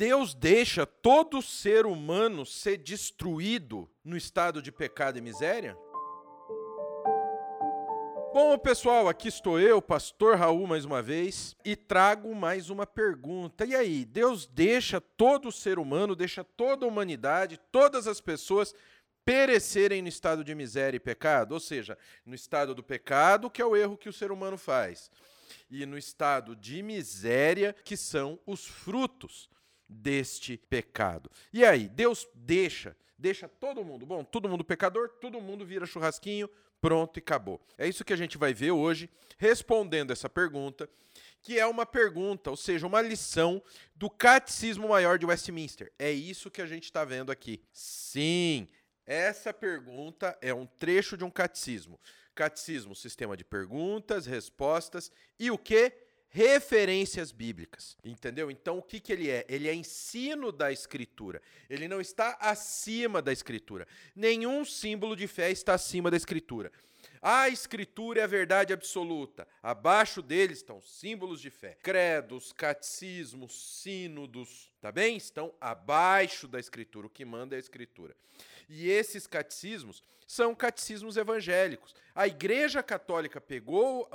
Deus deixa todo ser humano ser destruído no estado de pecado e miséria? Bom, pessoal, aqui estou eu, pastor Raul, mais uma vez, e trago mais uma pergunta. E aí, Deus deixa todo ser humano, deixa toda a humanidade, todas as pessoas perecerem no estado de miséria e pecado? Ou seja, no estado do pecado, que é o erro que o ser humano faz, e no estado de miséria, que são os frutos deste pecado. E aí, Deus deixa, deixa todo mundo, bom, todo mundo pecador, todo mundo vira churrasquinho, Pronto e acabou. É isso que a gente vai ver hoje, respondendo essa pergunta, que é uma pergunta, ou seja, uma lição do Catecismo Maior de Westminster. É isso que a gente está vendo aqui. Sim, essa pergunta é um trecho de um catecismo. Catecismo, sistema de perguntas, respostas e o que? Referências bíblicas, entendeu? Então o que, que ele é? Ele é ensino da escritura. Ele não está acima da escritura. Nenhum símbolo de fé está acima da escritura. A escritura é a verdade absoluta. Abaixo deles estão símbolos de fé. Credos, catecismos, sínodos, tá bem? Estão abaixo da escritura. O que manda é a escritura. E esses catecismos são catecismos evangélicos. A Igreja Católica pegou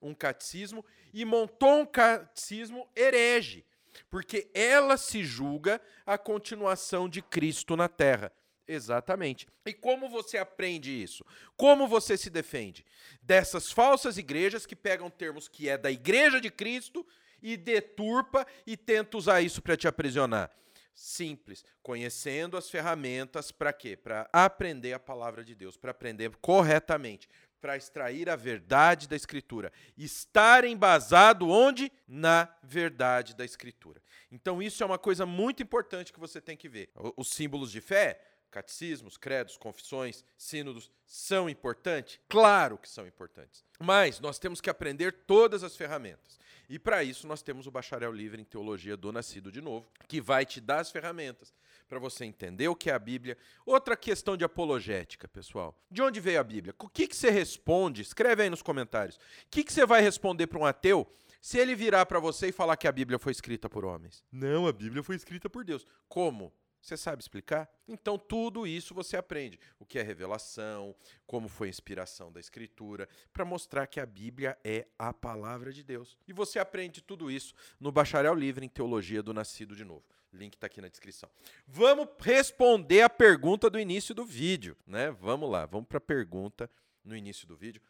um catecismo e montou um catecismo herege, porque ela se julga a continuação de Cristo na terra. Exatamente. E como você aprende isso? Como você se defende? Dessas falsas igrejas que pegam termos que é da igreja de Cristo e deturpa e tenta usar isso para te aprisionar. Simples, conhecendo as ferramentas para quê? Para aprender a palavra de Deus, para aprender corretamente para extrair a verdade da Escritura. Estar embasado onde? Na verdade da Escritura. Então, isso é uma coisa muito importante que você tem que ver. Os símbolos de fé, catecismos, credos, confissões, sínodos, são importantes? Claro que são importantes. Mas nós temos que aprender todas as ferramentas. E para isso nós temos o bacharel livre em teologia do Nascido de Novo, que vai te dar as ferramentas para você entender o que é a Bíblia. Outra questão de apologética, pessoal. De onde veio a Bíblia? O que, que você responde? Escreve aí nos comentários. O que, que você vai responder para um ateu se ele virar para você e falar que a Bíblia foi escrita por homens? Não, a Bíblia foi escrita por Deus. Como? Você sabe explicar? Então, tudo isso você aprende. O que é revelação, como foi a inspiração da Escritura, para mostrar que a Bíblia é a palavra de Deus. E você aprende tudo isso no Bacharel Livre em Teologia do Nascido de Novo. Link está aqui na descrição. Vamos responder a pergunta do início do vídeo, né? Vamos lá, vamos para a pergunta no início do vídeo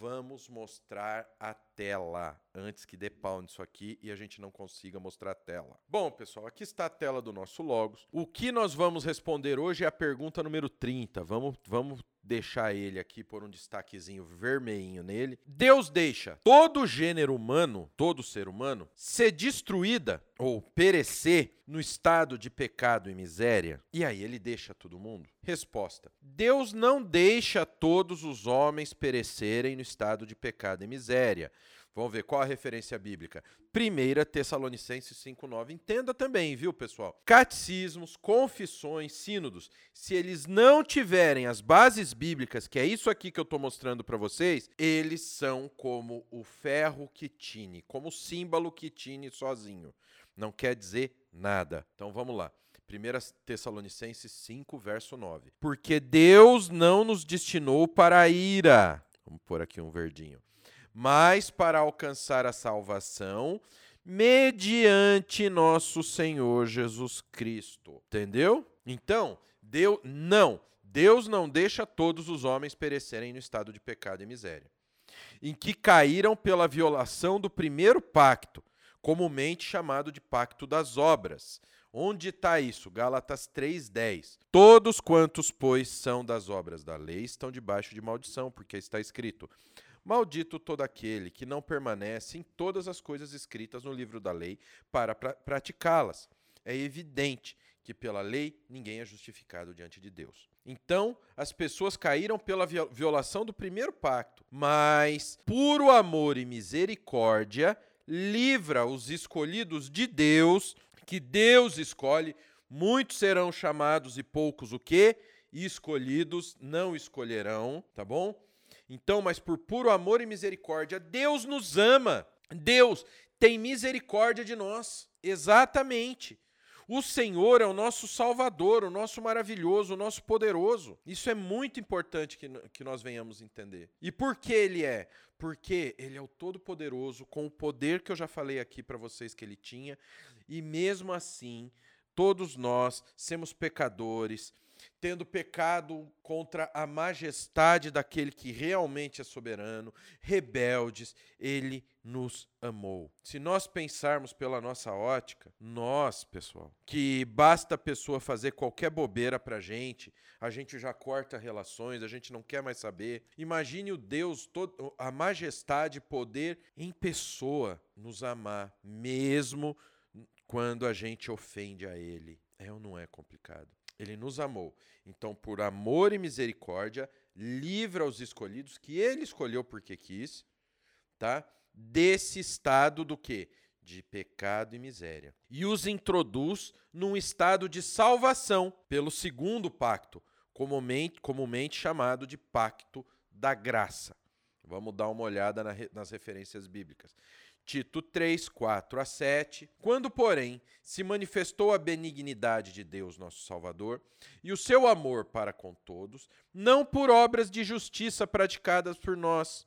vamos mostrar a tela antes que dê pau nisso aqui e a gente não consiga mostrar a tela. Bom, pessoal, aqui está a tela do nosso Logos. O que nós vamos responder hoje é a pergunta número 30. Vamos, vamos deixar ele aqui por um destaquezinho vermelhinho nele. Deus deixa todo gênero humano, todo ser humano, ser destruída ou perecer no estado de pecado e miséria. E aí ele deixa todo mundo? Resposta: Deus não deixa todos os homens perecerem no estado de pecado e miséria. Vamos ver qual a referência bíblica. 1 Tessalonicenses 5,9. Entenda também, viu, pessoal? Catecismos, confissões, sínodos, se eles não tiverem as bases bíblicas, que é isso aqui que eu estou mostrando para vocês, eles são como o ferro que tine, como o símbolo que tine sozinho. Não quer dizer nada. Então vamos lá. 1 Tessalonicenses 5, verso 9. Porque Deus não nos destinou para a ira. Vamos pôr aqui um verdinho mas para alcançar a salvação mediante nosso Senhor Jesus Cristo. Entendeu? Então, Deus não, Deus não deixa todos os homens perecerem no estado de pecado e miséria, em que caíram pela violação do primeiro pacto, comumente chamado de pacto das obras. Onde está isso? Gálatas 3:10. Todos quantos, pois, são das obras da lei estão debaixo de maldição, porque está escrito: Maldito todo aquele que não permanece em todas as coisas escritas no livro da lei para pra praticá-las. É evidente que pela lei ninguém é justificado diante de Deus. Então, as pessoas caíram pela violação do primeiro pacto, mas puro amor e misericórdia livra os escolhidos de Deus, que Deus escolhe, muitos serão chamados e poucos o quê? Escolhidos não escolherão, tá bom? Então, mas por puro amor e misericórdia, Deus nos ama. Deus tem misericórdia de nós. Exatamente. O Senhor é o nosso Salvador, o nosso maravilhoso, o nosso poderoso. Isso é muito importante que, que nós venhamos entender. E por que Ele é? Porque Ele é o Todo-Poderoso, com o poder que eu já falei aqui para vocês que Ele tinha, e mesmo assim, todos nós somos pecadores tendo pecado contra a majestade daquele que realmente é soberano, rebeldes, ele nos amou. Se nós pensarmos pela nossa ótica, nós, pessoal, que basta a pessoa fazer qualquer bobeira pra gente, a gente já corta relações, a gente não quer mais saber. Imagine o Deus, todo, a majestade, poder em pessoa nos amar, mesmo quando a gente ofende a ele. É ou não é complicado? Ele nos amou. Então, por amor e misericórdia, livra os escolhidos que ele escolheu porque quis, tá? Desse estado do quê? De pecado e miséria. E os introduz num estado de salvação pelo segundo pacto, comumente, comumente chamado de pacto da graça. Vamos dar uma olhada na, nas referências bíblicas. Tito 3, 4 a 7. Quando, porém, se manifestou a benignidade de Deus, nosso Salvador, e o seu amor para com todos, não por obras de justiça praticadas por nós,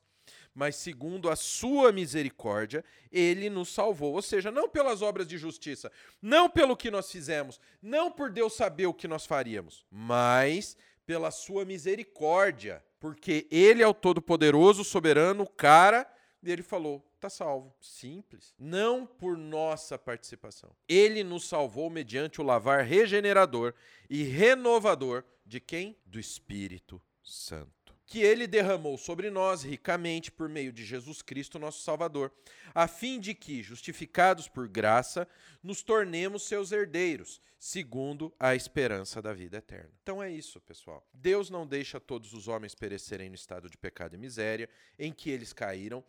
mas segundo a sua misericórdia, ele nos salvou. Ou seja, não pelas obras de justiça, não pelo que nós fizemos, não por Deus saber o que nós faríamos, mas pela sua misericórdia, porque ele é o todo-poderoso, soberano, cara, e ele falou: está salvo. Simples. Não por nossa participação. Ele nos salvou mediante o lavar regenerador e renovador de quem? Do Espírito Santo que ele derramou sobre nós ricamente por meio de Jesus Cristo, nosso Salvador, a fim de que, justificados por graça, nos tornemos seus herdeiros, segundo a esperança da vida eterna. Então é isso, pessoal. Deus não deixa todos os homens perecerem no estado de pecado e miséria em que eles caíram,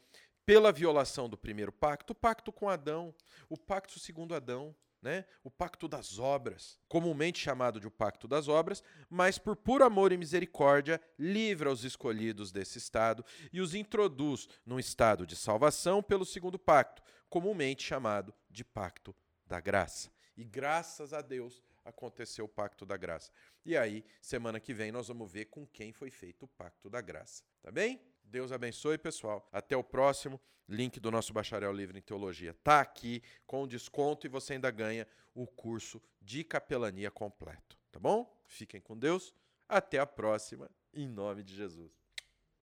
pela violação do primeiro pacto, o pacto com Adão, o pacto segundo Adão, né? o pacto das obras, comumente chamado de o pacto das obras, mas por puro amor e misericórdia livra os escolhidos desse estado e os introduz num estado de salvação pelo segundo pacto, comumente chamado de pacto da graça. E graças a Deus aconteceu o pacto da graça. E aí, semana que vem, nós vamos ver com quem foi feito o pacto da graça. Tá bem? Deus abençoe, pessoal. Até o próximo. Link do nosso bacharel livre em teologia tá aqui com desconto e você ainda ganha o curso de capelania completo, tá bom? Fiquem com Deus. Até a próxima, em nome de Jesus.